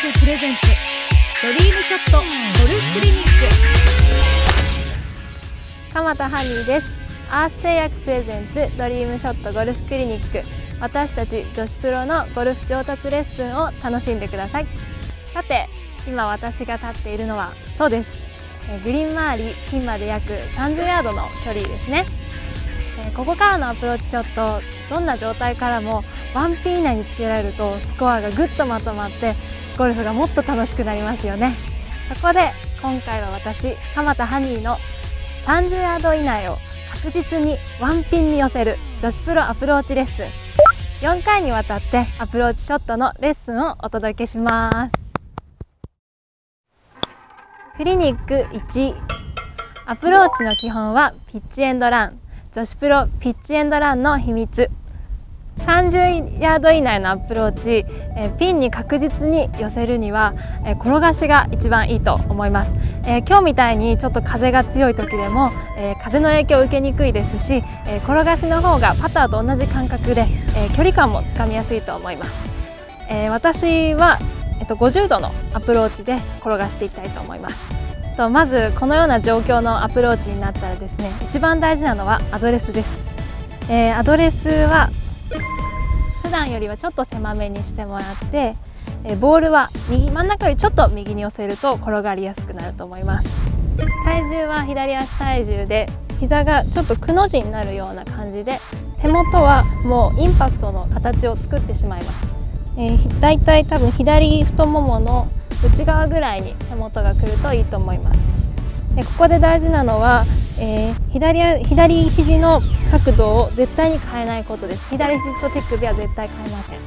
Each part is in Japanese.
プレゼンツドリームショットゴルフクリニック。鎌田ハニーです。アース製薬プレゼンツドリームショットゴルフクリニック。私たち女子プロのゴルフ上達レッスンを楽しんでください。さて今私が立っているのはそうです。グリーン周りピンまで約30ヤードの距離ですね。ここからのアプローチショットどんな状態からもワンピン以内につけられるとスコアがぐっとまとまってゴルフがもっと楽しくなりますよね。そこで今回は私鎌田ハニーの30ヤード以内を確実にワンピンに寄せる女子プロアプローチレッスン。4回にわたってアプローチショットのレッスンをお届けします。クリニック1アプローチの基本はピッチエンドラン。女子プロピッチエンドランの秘密。30ヤード以内のアプローチ、えピンに確実に寄せるには、え転がしが一番いいと思います、え今日みたいにちょっと風が強い時でも、え風の影響を受けにくいですし、え転がしの方がパターと同じ感覚で、え距離感もつかみやすいと思います、え私は、えっと、50度のアプローチで転がしていきたいと思います。とまずこのような状況のアプローチになったらですね一番大事なのはアドレスです、えー、アドレスは普段よりはちょっと狭めにしてもらって、え、ボールは右真ん中よりちょっと右に寄せると転がりやすくなると思います。体重は左足体重で膝がちょっとくの字になるような感じで手元はもうインパクトの形を作ってしまいます、えー、だいたい多分左太ももの内側ぐらいに手元が来るといいと思います。でここで大事なのは、えー、左左肘の角度を絶対に変えないことです。左肘と手首は絶対変えません。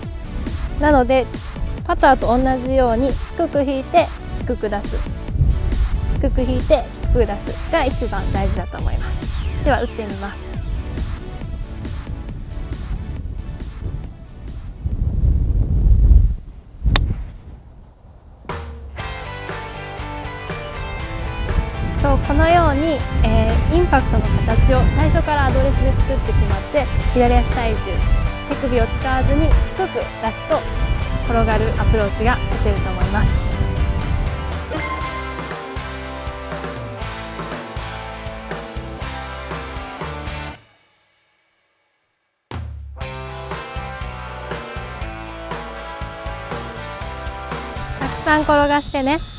なのでパターと同じように低く引いて低く出す。低く引いて低く出すが一番大事だと思います。では打ってみます。とこのように、えー、インパクトの形を最初からアドレスで作ってしまって左足体重手首を使わずに低く出すと転がるアプローチが打てると思います。たくさん転がしてね。